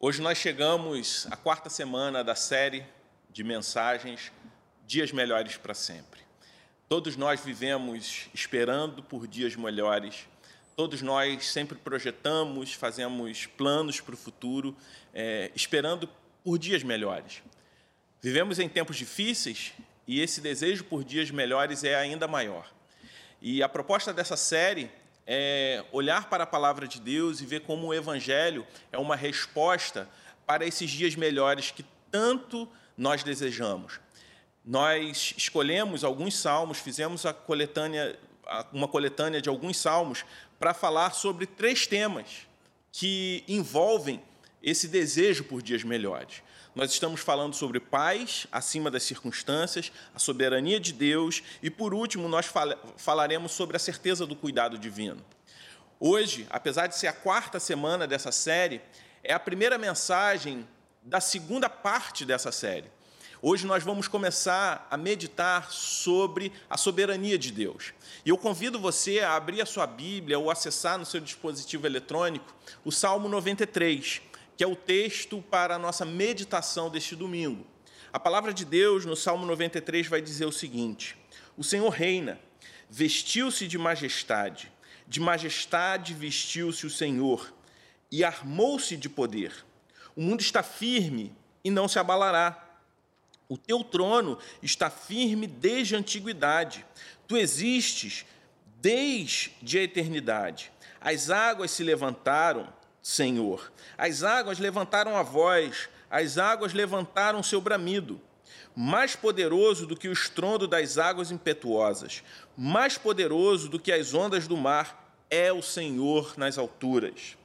Hoje nós chegamos à quarta semana da série de mensagens Dias Melhores para Sempre. Todos nós vivemos esperando por dias melhores, todos nós sempre projetamos, fazemos planos para o futuro, é, esperando por dias melhores. Vivemos em tempos difíceis e esse desejo por dias melhores é ainda maior. E a proposta dessa série é olhar para a palavra de Deus e ver como o Evangelho é uma resposta para esses dias melhores que tanto nós desejamos. Nós escolhemos alguns salmos, fizemos a coletânea, uma coletânea de alguns salmos para falar sobre três temas que envolvem esse desejo por dias melhores. Nós estamos falando sobre paz acima das circunstâncias, a soberania de Deus e, por último, nós falaremos sobre a certeza do cuidado divino. Hoje, apesar de ser a quarta semana dessa série, é a primeira mensagem da segunda parte dessa série. Hoje nós vamos começar a meditar sobre a soberania de Deus. E eu convido você a abrir a sua Bíblia ou acessar no seu dispositivo eletrônico o Salmo 93 que é o texto para a nossa meditação deste domingo. A palavra de Deus no Salmo 93 vai dizer o seguinte: O Senhor reina, vestiu-se de majestade, de majestade vestiu-se o Senhor e armou-se de poder. O mundo está firme e não se abalará. O teu trono está firme desde a antiguidade. Tu existes desde a eternidade. As águas se levantaram Senhor. As águas levantaram a voz, as águas levantaram seu bramido. Mais poderoso do que o estrondo das águas impetuosas, mais poderoso do que as ondas do mar, é o Senhor nas alturas.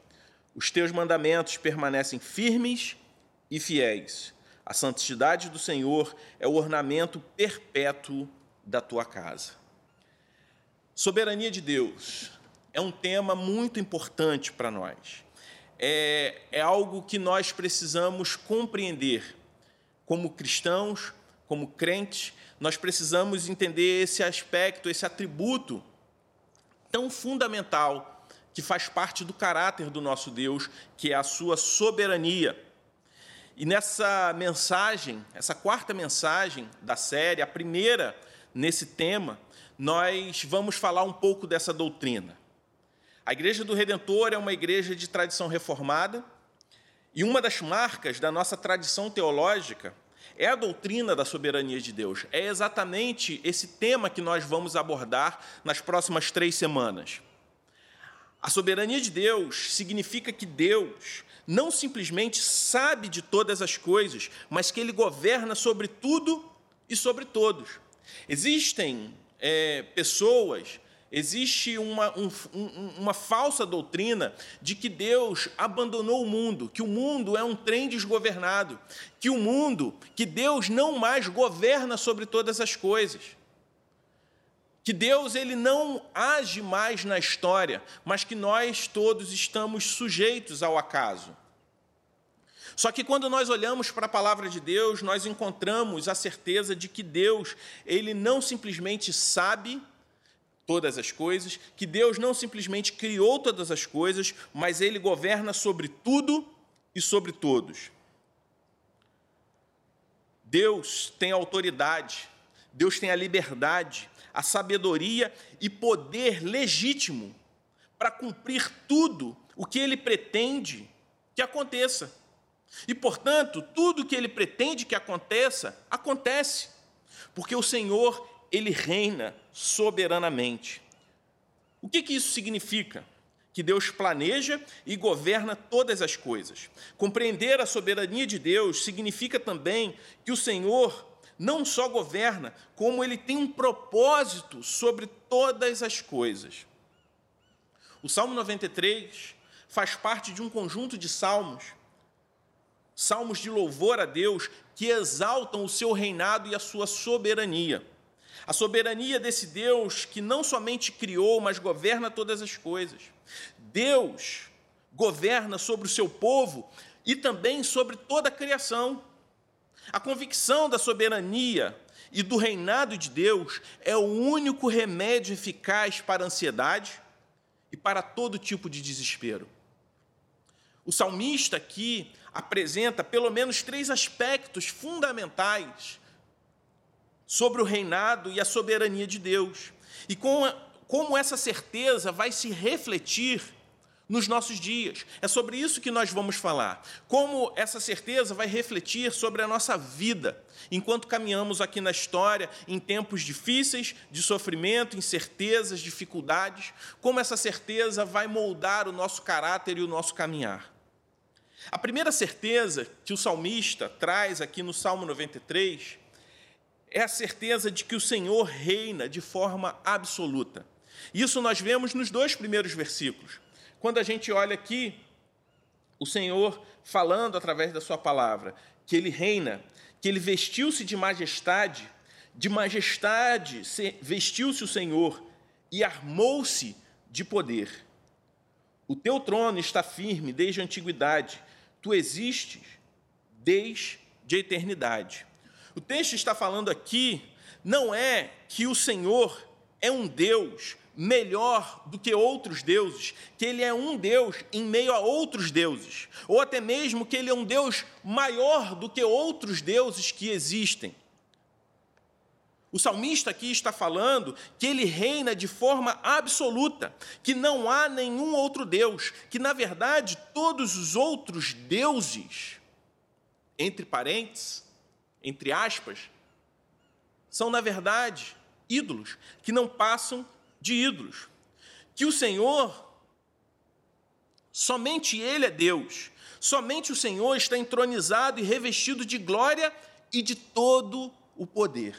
Os teus mandamentos permanecem firmes e fiéis. A santidade do Senhor é o ornamento perpétuo da tua casa. Soberania de Deus é um tema muito importante para nós é, é algo que nós precisamos compreender. Como cristãos, como crentes, nós precisamos entender esse aspecto, esse atributo tão fundamental que faz parte do caráter do nosso Deus, que é a sua soberania. E nessa mensagem, essa quarta mensagem da série, a primeira nesse tema, nós vamos falar um pouco dessa doutrina. A Igreja do Redentor é uma igreja de tradição reformada e uma das marcas da nossa tradição teológica é a doutrina da soberania de Deus. É exatamente esse tema que nós vamos abordar nas próximas três semanas. A soberania de Deus significa que Deus não simplesmente sabe de todas as coisas, mas que Ele governa sobre tudo e sobre todos. Existem é, pessoas Existe uma, um, uma falsa doutrina de que Deus abandonou o mundo, que o mundo é um trem desgovernado, que o mundo, que Deus não mais governa sobre todas as coisas. Que Deus ele não age mais na história, mas que nós todos estamos sujeitos ao acaso. Só que quando nós olhamos para a palavra de Deus, nós encontramos a certeza de que Deus, ele não simplesmente sabe todas as coisas, que Deus não simplesmente criou todas as coisas, mas Ele governa sobre tudo e sobre todos. Deus tem autoridade, Deus tem a liberdade, a sabedoria e poder legítimo para cumprir tudo o que Ele pretende que aconteça. E, portanto, tudo que Ele pretende que aconteça, acontece, porque o Senhor ele reina soberanamente. O que, que isso significa? Que Deus planeja e governa todas as coisas. Compreender a soberania de Deus significa também que o Senhor não só governa, como ele tem um propósito sobre todas as coisas. O Salmo 93 faz parte de um conjunto de salmos, salmos de louvor a Deus, que exaltam o seu reinado e a sua soberania. A soberania desse Deus que não somente criou, mas governa todas as coisas. Deus governa sobre o seu povo e também sobre toda a criação. A convicção da soberania e do reinado de Deus é o único remédio eficaz para a ansiedade e para todo tipo de desespero. O salmista aqui apresenta pelo menos três aspectos fundamentais sobre o reinado e a soberania de Deus. E com como essa certeza vai se refletir nos nossos dias. É sobre isso que nós vamos falar. Como essa certeza vai refletir sobre a nossa vida, enquanto caminhamos aqui na história em tempos difíceis, de sofrimento, incertezas, dificuldades, como essa certeza vai moldar o nosso caráter e o nosso caminhar. A primeira certeza que o salmista traz aqui no Salmo 93 é a certeza de que o Senhor reina de forma absoluta. Isso nós vemos nos dois primeiros versículos. Quando a gente olha aqui, o Senhor falando através da Sua palavra, que Ele reina, que Ele vestiu-se de majestade, de majestade vestiu-se o Senhor e armou-se de poder. O teu trono está firme desde a antiguidade, tu existes desde a eternidade. O texto está falando aqui não é que o Senhor é um Deus melhor do que outros deuses, que ele é um Deus em meio a outros deuses, ou até mesmo que ele é um Deus maior do que outros deuses que existem. O salmista aqui está falando que ele reina de forma absoluta, que não há nenhum outro Deus, que na verdade todos os outros deuses, entre parênteses, entre aspas, são na verdade ídolos que não passam de ídolos. Que o Senhor, somente Ele é Deus, somente o Senhor está entronizado e revestido de glória e de todo o poder.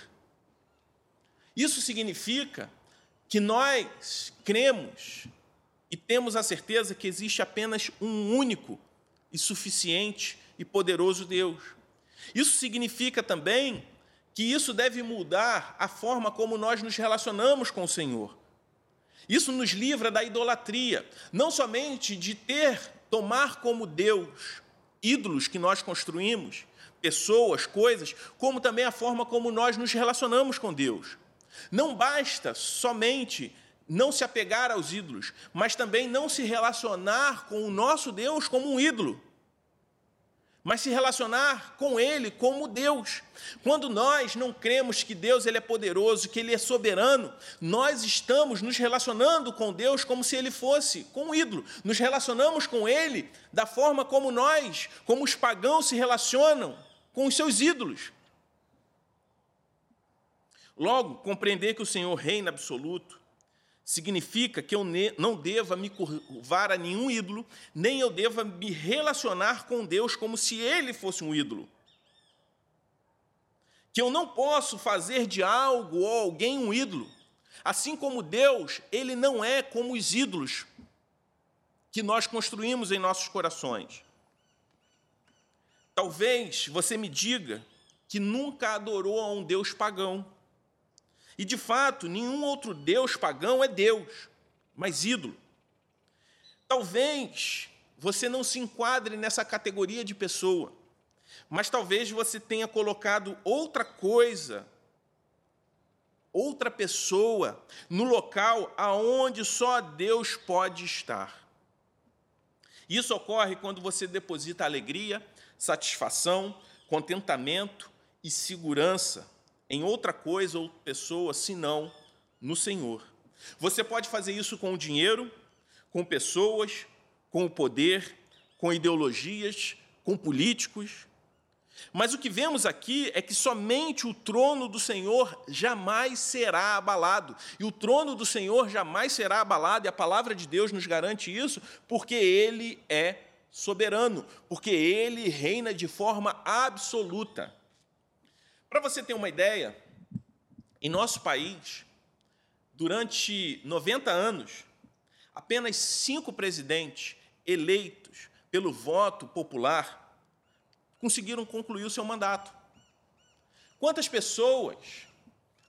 Isso significa que nós cremos e temos a certeza que existe apenas um único e suficiente e poderoso Deus. Isso significa também que isso deve mudar a forma como nós nos relacionamos com o Senhor. Isso nos livra da idolatria, não somente de ter, tomar como Deus ídolos que nós construímos, pessoas, coisas, como também a forma como nós nos relacionamos com Deus. Não basta somente não se apegar aos ídolos, mas também não se relacionar com o nosso Deus como um ídolo mas se relacionar com Ele como Deus. Quando nós não cremos que Deus ele é poderoso, que Ele é soberano, nós estamos nos relacionando com Deus como se Ele fosse com um ídolo. Nos relacionamos com Ele da forma como nós, como os pagãos se relacionam com os seus ídolos. Logo, compreender que o Senhor reina absoluto significa que eu não deva me curvar a nenhum ídolo, nem eu deva me relacionar com Deus como se ele fosse um ídolo. Que eu não posso fazer de algo ou alguém um ídolo. Assim como Deus, ele não é como os ídolos que nós construímos em nossos corações. Talvez você me diga que nunca adorou a um Deus pagão. E de fato, nenhum outro Deus pagão é Deus, mas ídolo. Talvez você não se enquadre nessa categoria de pessoa, mas talvez você tenha colocado outra coisa, outra pessoa, no local aonde só Deus pode estar. Isso ocorre quando você deposita alegria, satisfação, contentamento e segurança em outra coisa ou pessoa senão no Senhor. Você pode fazer isso com o dinheiro, com pessoas, com o poder, com ideologias, com políticos. Mas o que vemos aqui é que somente o trono do Senhor jamais será abalado. E o trono do Senhor jamais será abalado, e a palavra de Deus nos garante isso, porque ele é soberano, porque ele reina de forma absoluta. Para você ter uma ideia, em nosso país, durante 90 anos, apenas cinco presidentes eleitos pelo voto popular conseguiram concluir o seu mandato. Quantas pessoas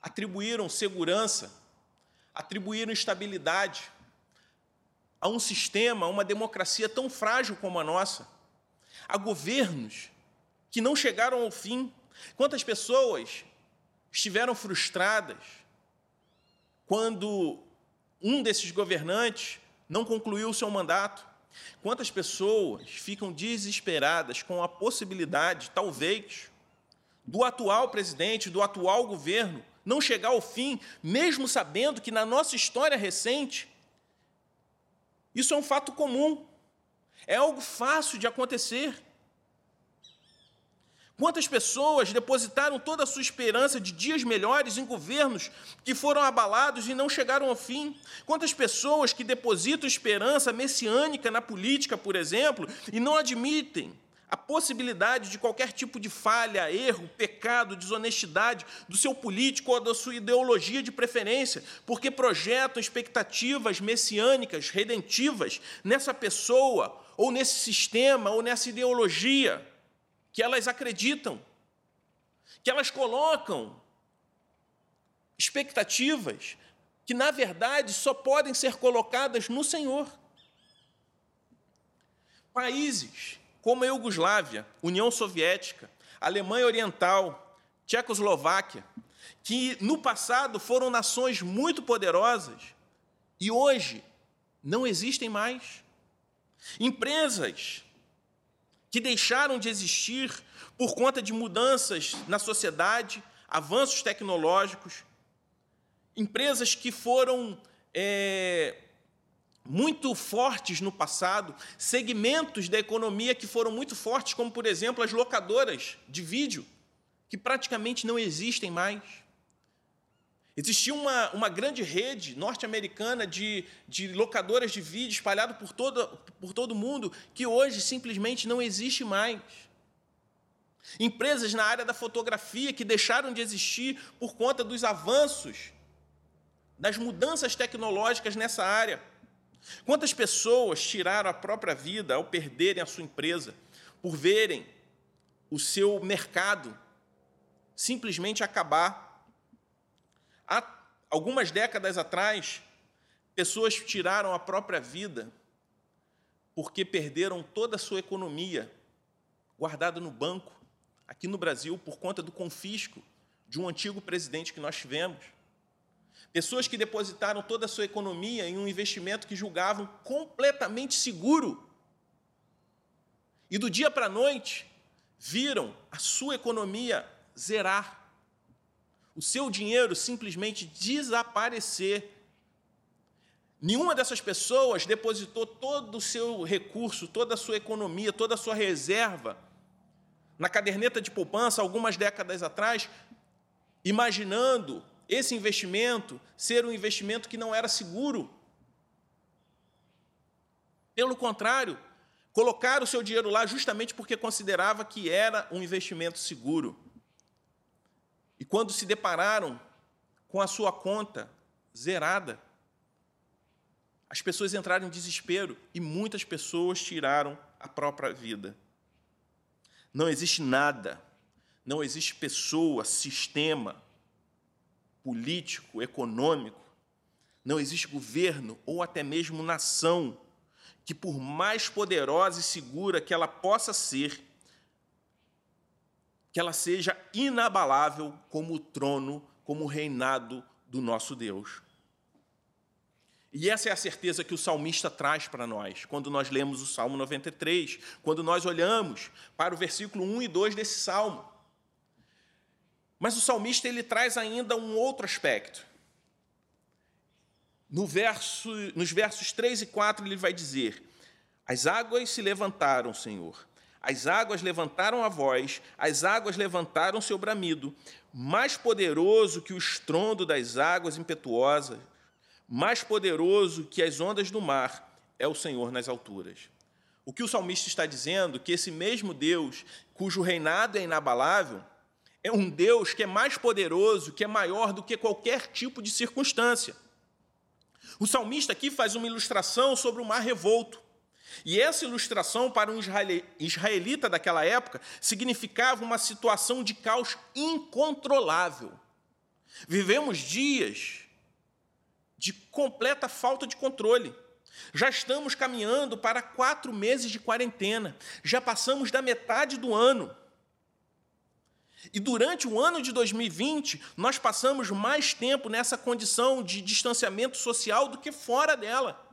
atribuíram segurança, atribuíram estabilidade a um sistema, a uma democracia tão frágil como a nossa, a governos que não chegaram ao fim Quantas pessoas estiveram frustradas quando um desses governantes não concluiu o seu mandato? Quantas pessoas ficam desesperadas com a possibilidade, talvez, do atual presidente, do atual governo, não chegar ao fim, mesmo sabendo que na nossa história recente, isso é um fato comum, é algo fácil de acontecer. Quantas pessoas depositaram toda a sua esperança de dias melhores em governos que foram abalados e não chegaram ao fim? Quantas pessoas que depositam esperança messiânica na política, por exemplo, e não admitem a possibilidade de qualquer tipo de falha, erro, pecado, desonestidade do seu político ou da sua ideologia de preferência, porque projetam expectativas messiânicas, redentivas nessa pessoa, ou nesse sistema, ou nessa ideologia que elas acreditam, que elas colocam expectativas que, na verdade, só podem ser colocadas no Senhor. Países como a Iugoslávia, União Soviética, Alemanha Oriental, Tchecoslováquia, que no passado foram nações muito poderosas e hoje não existem mais. Empresas que deixaram de existir por conta de mudanças na sociedade, avanços tecnológicos, empresas que foram é, muito fortes no passado, segmentos da economia que foram muito fortes, como, por exemplo, as locadoras de vídeo, que praticamente não existem mais. Existia uma, uma grande rede norte-americana de, de locadoras de vídeo espalhada por todo, por todo mundo que hoje simplesmente não existe mais. Empresas na área da fotografia que deixaram de existir por conta dos avanços, das mudanças tecnológicas nessa área. Quantas pessoas tiraram a própria vida ao perderem a sua empresa, por verem o seu mercado simplesmente acabar Há algumas décadas atrás, pessoas tiraram a própria vida porque perderam toda a sua economia guardada no banco, aqui no Brasil, por conta do confisco de um antigo presidente que nós tivemos. Pessoas que depositaram toda a sua economia em um investimento que julgavam completamente seguro. E do dia para a noite, viram a sua economia zerar o seu dinheiro simplesmente desaparecer. Nenhuma dessas pessoas depositou todo o seu recurso, toda a sua economia, toda a sua reserva na caderneta de poupança algumas décadas atrás, imaginando esse investimento ser um investimento que não era seguro. Pelo contrário, colocaram o seu dinheiro lá justamente porque considerava que era um investimento seguro. E quando se depararam com a sua conta zerada, as pessoas entraram em desespero e muitas pessoas tiraram a própria vida. Não existe nada, não existe pessoa, sistema político, econômico, não existe governo ou até mesmo nação que, por mais poderosa e segura que ela possa ser, que ela seja inabalável como o trono, como o reinado do nosso Deus. E essa é a certeza que o salmista traz para nós, quando nós lemos o Salmo 93, quando nós olhamos para o versículo 1 e 2 desse salmo. Mas o salmista ele traz ainda um outro aspecto. No verso, nos versos 3 e 4 ele vai dizer: As águas se levantaram, Senhor, as águas levantaram a voz, as águas levantaram seu bramido, mais poderoso que o estrondo das águas impetuosas, mais poderoso que as ondas do mar, é o Senhor nas alturas. O que o salmista está dizendo, que esse mesmo Deus, cujo reinado é inabalável, é um Deus que é mais poderoso, que é maior do que qualquer tipo de circunstância. O salmista aqui faz uma ilustração sobre o mar revolto. E essa ilustração, para um israelita daquela época, significava uma situação de caos incontrolável. Vivemos dias de completa falta de controle. Já estamos caminhando para quatro meses de quarentena, já passamos da metade do ano. E durante o ano de 2020, nós passamos mais tempo nessa condição de distanciamento social do que fora dela.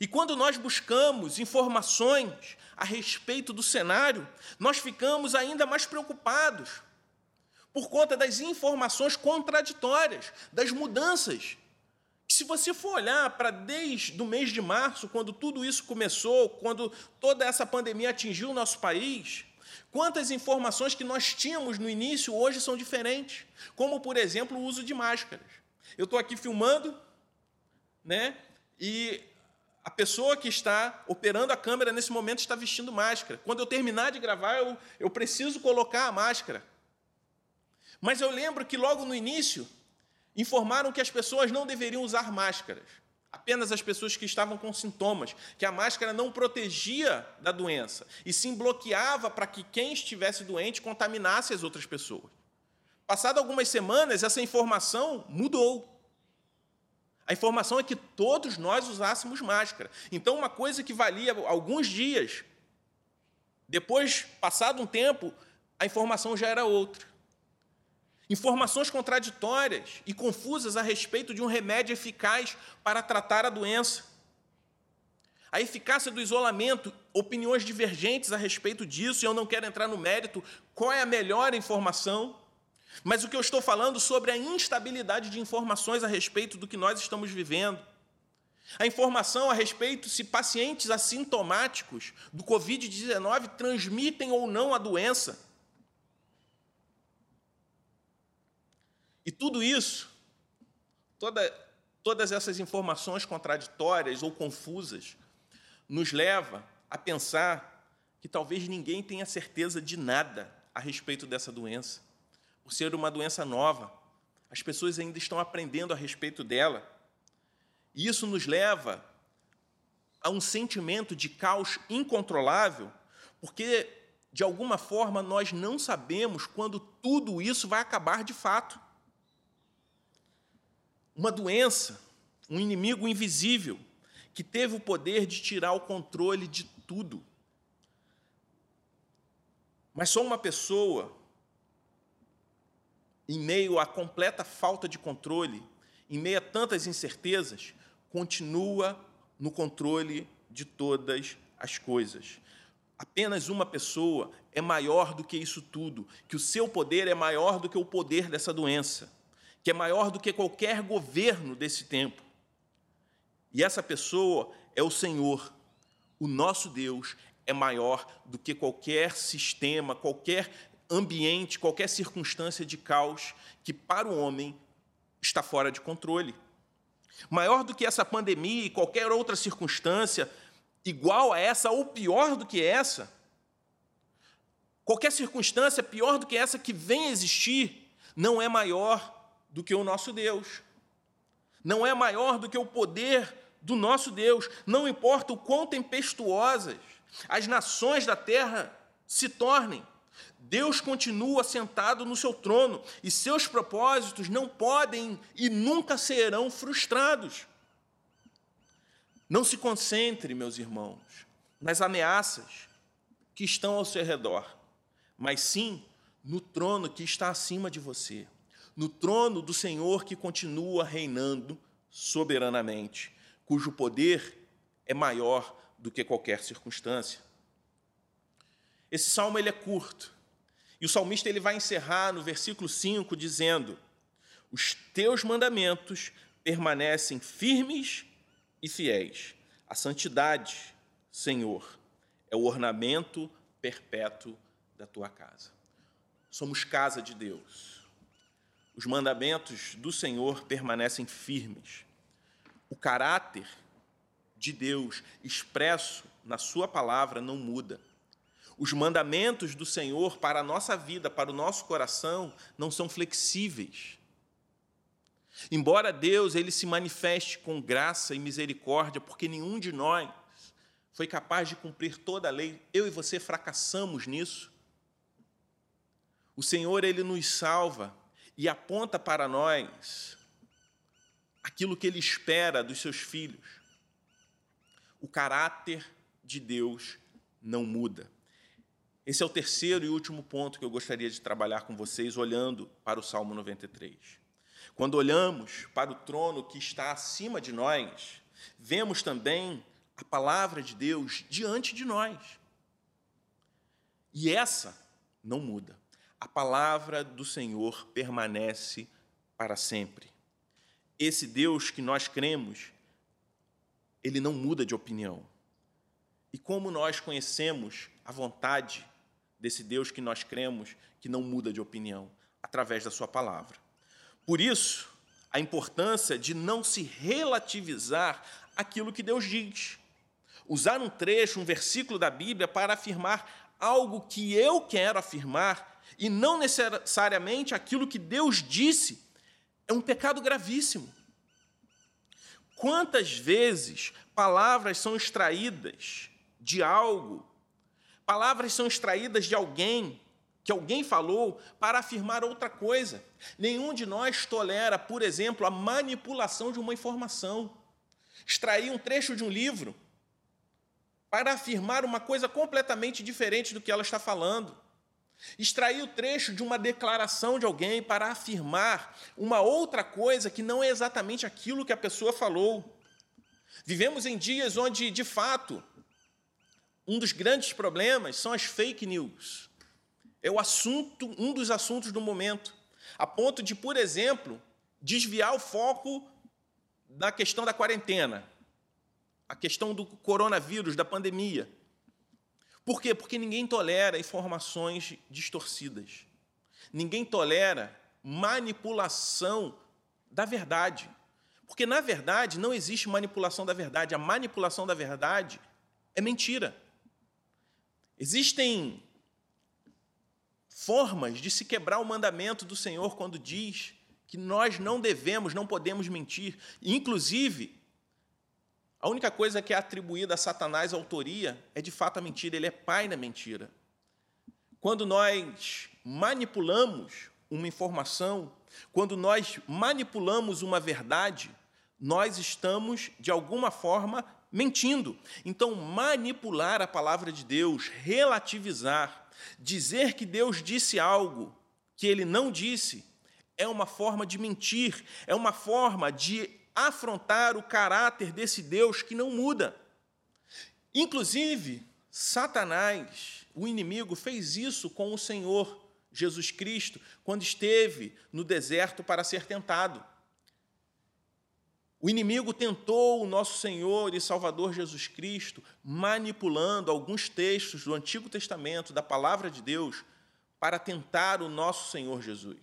E quando nós buscamos informações a respeito do cenário, nós ficamos ainda mais preocupados por conta das informações contraditórias, das mudanças. Se você for olhar para desde o mês de março, quando tudo isso começou, quando toda essa pandemia atingiu o nosso país, quantas informações que nós tínhamos no início hoje são diferentes, como, por exemplo, o uso de máscaras. Eu estou aqui filmando, né? E a pessoa que está operando a câmera nesse momento está vestindo máscara. Quando eu terminar de gravar, eu, eu preciso colocar a máscara. Mas eu lembro que logo no início informaram que as pessoas não deveriam usar máscaras, apenas as pessoas que estavam com sintomas, que a máscara não protegia da doença e sim bloqueava para que quem estivesse doente contaminasse as outras pessoas. Passado algumas semanas, essa informação mudou. A informação é que todos nós usássemos máscara. Então, uma coisa que valia alguns dias, depois, passado um tempo, a informação já era outra. Informações contraditórias e confusas a respeito de um remédio eficaz para tratar a doença. A eficácia do isolamento, opiniões divergentes a respeito disso, e eu não quero entrar no mérito qual é a melhor informação, mas o que eu estou falando sobre a instabilidade de informações a respeito do que nós estamos vivendo. A informação a respeito se pacientes assintomáticos do Covid-19 transmitem ou não a doença. E tudo isso, toda, todas essas informações contraditórias ou confusas, nos leva a pensar que talvez ninguém tenha certeza de nada a respeito dessa doença, por ser uma doença nova. As pessoas ainda estão aprendendo a respeito dela. E isso nos leva a um sentimento de caos incontrolável, porque, de alguma forma, nós não sabemos quando tudo isso vai acabar de fato uma doença, um inimigo invisível, que teve o poder de tirar o controle de tudo. Mas só uma pessoa, em meio à completa falta de controle, em meio a tantas incertezas, continua no controle de todas as coisas. Apenas uma pessoa é maior do que isso tudo, que o seu poder é maior do que o poder dessa doença que é maior do que qualquer governo desse tempo. E essa pessoa é o Senhor. O nosso Deus é maior do que qualquer sistema, qualquer ambiente, qualquer circunstância de caos que para o homem está fora de controle. Maior do que essa pandemia e qualquer outra circunstância igual a essa ou pior do que essa. Qualquer circunstância pior do que essa que vem a existir não é maior do que o nosso Deus. Não é maior do que o poder do nosso Deus. Não importa o quão tempestuosas as nações da terra se tornem. Deus continua sentado no seu trono e seus propósitos não podem e nunca serão frustrados. Não se concentre, meus irmãos, nas ameaças que estão ao seu redor, mas sim no trono que está acima de você no trono do Senhor que continua reinando soberanamente, cujo poder é maior do que qualquer circunstância. Esse salmo ele é curto. E o salmista ele vai encerrar no versículo 5 dizendo: Os teus mandamentos permanecem firmes e fiéis. A santidade, Senhor, é o ornamento perpétuo da tua casa. Somos casa de Deus os mandamentos do Senhor permanecem firmes. O caráter de Deus expresso na Sua palavra não muda. Os mandamentos do Senhor para a nossa vida, para o nosso coração, não são flexíveis. Embora Deus ele se manifeste com graça e misericórdia, porque nenhum de nós foi capaz de cumprir toda a lei, eu e você fracassamos nisso. O Senhor ele nos salva e aponta para nós aquilo que ele espera dos seus filhos. O caráter de Deus não muda. Esse é o terceiro e último ponto que eu gostaria de trabalhar com vocês, olhando para o Salmo 93. Quando olhamos para o trono que está acima de nós, vemos também a palavra de Deus diante de nós. E essa não muda. A palavra do Senhor permanece para sempre. Esse Deus que nós cremos, ele não muda de opinião. E como nós conhecemos a vontade desse Deus que nós cremos, que não muda de opinião? Através da Sua palavra. Por isso, a importância de não se relativizar aquilo que Deus diz. Usar um trecho, um versículo da Bíblia para afirmar algo que eu quero afirmar e não necessariamente aquilo que Deus disse é um pecado gravíssimo. Quantas vezes palavras são extraídas de algo, palavras são extraídas de alguém que alguém falou para afirmar outra coisa. Nenhum de nós tolera, por exemplo, a manipulação de uma informação. Extrair um trecho de um livro para afirmar uma coisa completamente diferente do que ela está falando. Extrair o trecho de uma declaração de alguém para afirmar uma outra coisa que não é exatamente aquilo que a pessoa falou. Vivemos em dias onde, de fato, um dos grandes problemas são as fake news. É o assunto, um dos assuntos do momento, a ponto de, por exemplo, desviar o foco da questão da quarentena, a questão do coronavírus, da pandemia. Por quê? Porque ninguém tolera informações distorcidas. Ninguém tolera manipulação da verdade. Porque, na verdade, não existe manipulação da verdade. A manipulação da verdade é mentira. Existem formas de se quebrar o mandamento do Senhor quando diz que nós não devemos, não podemos mentir. Inclusive, a única coisa que é atribuída a Satanás a autoria é de fato a mentira, ele é pai da mentira. Quando nós manipulamos uma informação, quando nós manipulamos uma verdade, nós estamos, de alguma forma, mentindo. Então, manipular a palavra de Deus, relativizar, dizer que Deus disse algo que ele não disse, é uma forma de mentir, é uma forma de afrontar o caráter desse Deus que não muda. Inclusive, Satanás, o inimigo, fez isso com o Senhor Jesus Cristo quando esteve no deserto para ser tentado. O inimigo tentou o nosso Senhor e Salvador Jesus Cristo, manipulando alguns textos do Antigo Testamento, da palavra de Deus, para tentar o nosso Senhor Jesus.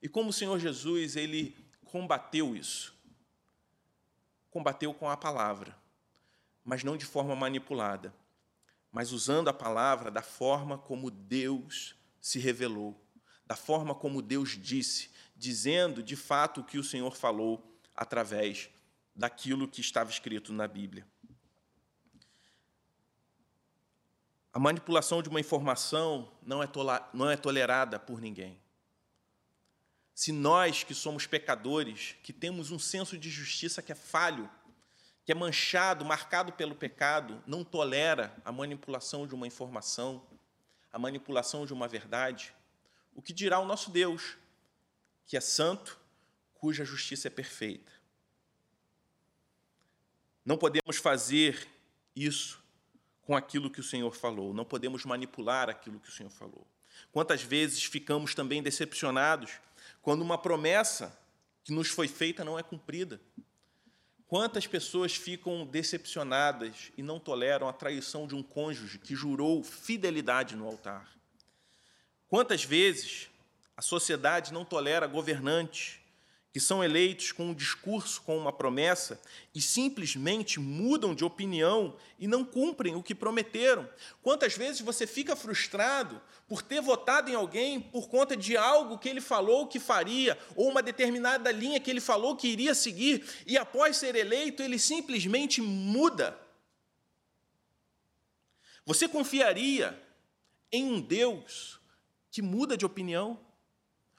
E como o Senhor Jesus, ele combateu isso. Combateu com a palavra, mas não de forma manipulada, mas usando a palavra da forma como Deus se revelou, da forma como Deus disse, dizendo de fato o que o Senhor falou através daquilo que estava escrito na Bíblia. A manipulação de uma informação não é, não é tolerada por ninguém. Se nós que somos pecadores, que temos um senso de justiça que é falho, que é manchado, marcado pelo pecado, não tolera a manipulação de uma informação, a manipulação de uma verdade, o que dirá o nosso Deus, que é santo, cuja justiça é perfeita? Não podemos fazer isso com aquilo que o Senhor falou, não podemos manipular aquilo que o Senhor falou. Quantas vezes ficamos também decepcionados quando uma promessa que nos foi feita não é cumprida. Quantas pessoas ficam decepcionadas e não toleram a traição de um cônjuge que jurou fidelidade no altar? Quantas vezes a sociedade não tolera governantes que são eleitos com um discurso, com uma promessa, e simplesmente mudam de opinião e não cumprem o que prometeram. Quantas vezes você fica frustrado por ter votado em alguém por conta de algo que ele falou que faria, ou uma determinada linha que ele falou que iria seguir, e após ser eleito, ele simplesmente muda? Você confiaria em um Deus que muda de opinião?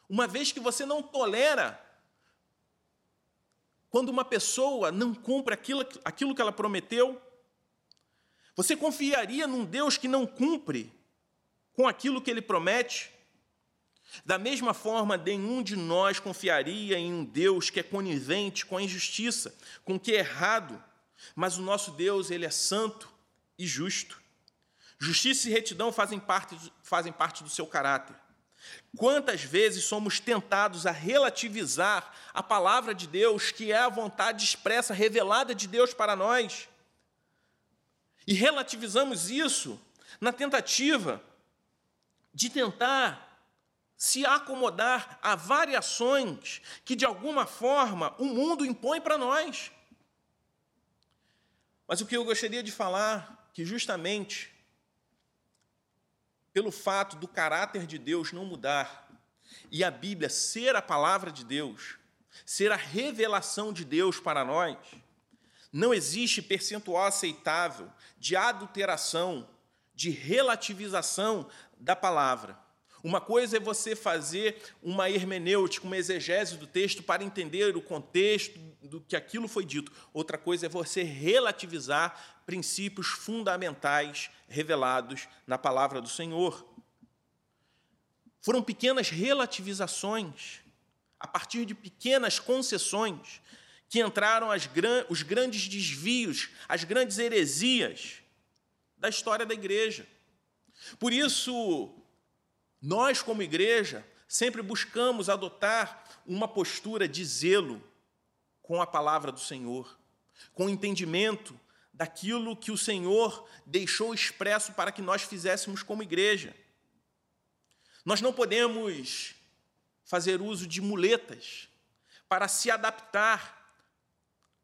Uma vez que você não tolera quando uma pessoa não cumpre aquilo, aquilo que ela prometeu? Você confiaria num Deus que não cumpre com aquilo que ele promete? Da mesma forma, nenhum de nós confiaria em um Deus que é conivente com a injustiça, com o que é errado, mas o nosso Deus, ele é santo e justo. Justiça e retidão fazem parte, fazem parte do seu caráter. Quantas vezes somos tentados a relativizar a palavra de Deus, que é a vontade expressa, revelada de Deus para nós? E relativizamos isso na tentativa de tentar se acomodar a variações que, de alguma forma, o mundo impõe para nós. Mas o que eu gostaria de falar, que justamente pelo fato do caráter de Deus não mudar e a Bíblia ser a palavra de Deus, ser a revelação de Deus para nós, não existe percentual aceitável de adulteração, de relativização da palavra. Uma coisa é você fazer uma hermenêutica, uma exegese do texto para entender o contexto do que aquilo foi dito. Outra coisa é você relativizar princípios fundamentais revelados na palavra do Senhor. Foram pequenas relativizações, a partir de pequenas concessões, que entraram os grandes desvios, as grandes heresias da história da igreja. Por isso, nós, como igreja, sempre buscamos adotar uma postura de zelo com a palavra do Senhor, com entendimento daquilo que o Senhor deixou expresso para que nós fizéssemos como igreja. Nós não podemos fazer uso de muletas para se adaptar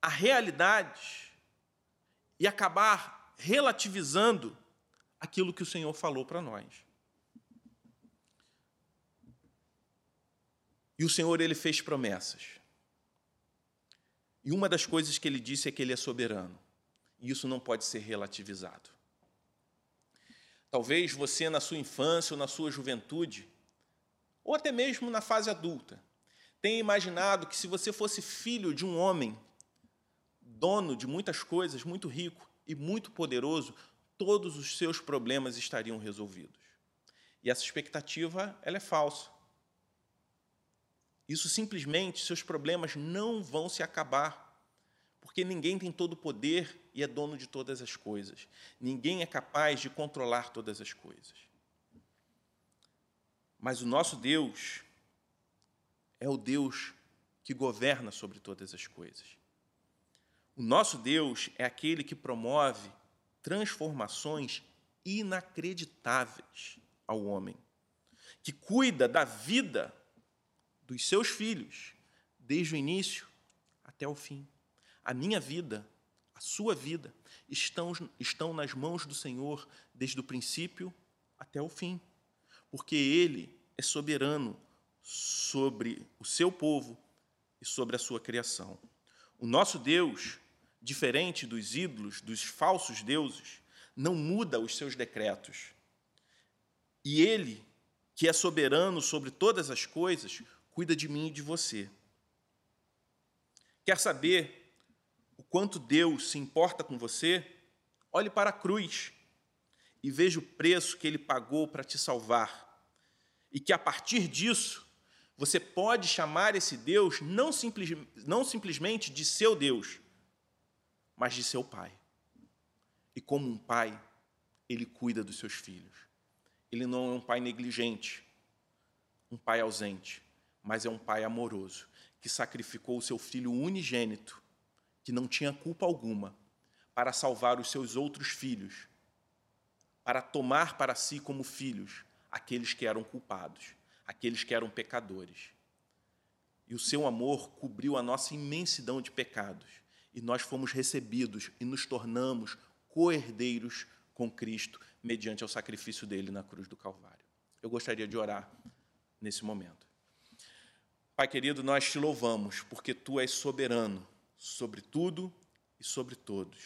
à realidade e acabar relativizando aquilo que o Senhor falou para nós. E o Senhor ele fez promessas. E uma das coisas que ele disse é que ele é soberano. E isso não pode ser relativizado. Talvez você, na sua infância ou na sua juventude, ou até mesmo na fase adulta, tenha imaginado que se você fosse filho de um homem, dono de muitas coisas, muito rico e muito poderoso, todos os seus problemas estariam resolvidos. E essa expectativa ela é falsa. Isso simplesmente, seus problemas não vão se acabar porque ninguém tem todo o poder e é dono de todas as coisas. Ninguém é capaz de controlar todas as coisas. Mas o nosso Deus é o Deus que governa sobre todas as coisas. O nosso Deus é aquele que promove transformações inacreditáveis ao homem, que cuida da vida dos seus filhos, desde o início até o fim. A minha vida, a sua vida, estão, estão nas mãos do Senhor desde o princípio até o fim, porque Ele é soberano sobre o seu povo e sobre a sua criação. O nosso Deus, diferente dos ídolos, dos falsos deuses, não muda os seus decretos. E Ele, que é soberano sobre todas as coisas, cuida de mim e de você. Quer saber o quanto Deus se importa com você, olhe para a cruz e veja o preço que ele pagou para te salvar. E que a partir disso, você pode chamar esse Deus não, simples, não simplesmente de seu Deus, mas de seu Pai. E como um pai, ele cuida dos seus filhos. Ele não é um pai negligente, um pai ausente, mas é um pai amoroso, que sacrificou o seu filho unigênito que não tinha culpa alguma, para salvar os seus outros filhos, para tomar para si como filhos aqueles que eram culpados, aqueles que eram pecadores. E o seu amor cobriu a nossa imensidão de pecados, e nós fomos recebidos e nos tornamos co-herdeiros com Cristo, mediante o sacrifício dele na cruz do Calvário. Eu gostaria de orar nesse momento. Pai querido, nós te louvamos, porque tu és soberano sobre tudo e sobre todos.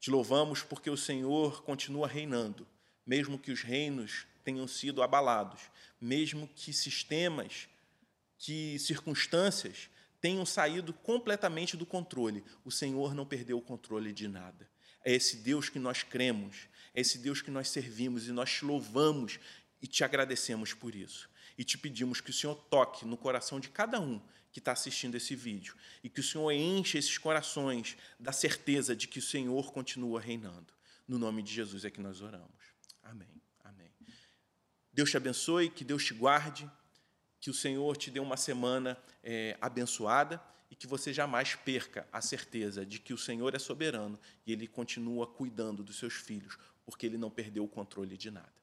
Te louvamos porque o Senhor continua reinando, mesmo que os reinos tenham sido abalados, mesmo que sistemas, que circunstâncias tenham saído completamente do controle. O Senhor não perdeu o controle de nada. É esse Deus que nós cremos, é esse Deus que nós servimos e nós te louvamos e te agradecemos por isso. E te pedimos que o Senhor toque no coração de cada um que está assistindo esse vídeo e que o Senhor enche esses corações da certeza de que o Senhor continua reinando. No nome de Jesus é que nós oramos. Amém. Amém. Deus te abençoe, que Deus te guarde, que o Senhor te dê uma semana é, abençoada e que você jamais perca a certeza de que o Senhor é soberano e Ele continua cuidando dos seus filhos, porque Ele não perdeu o controle de nada.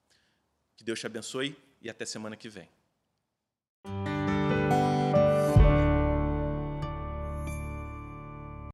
Que Deus te abençoe e até semana que vem. Thank you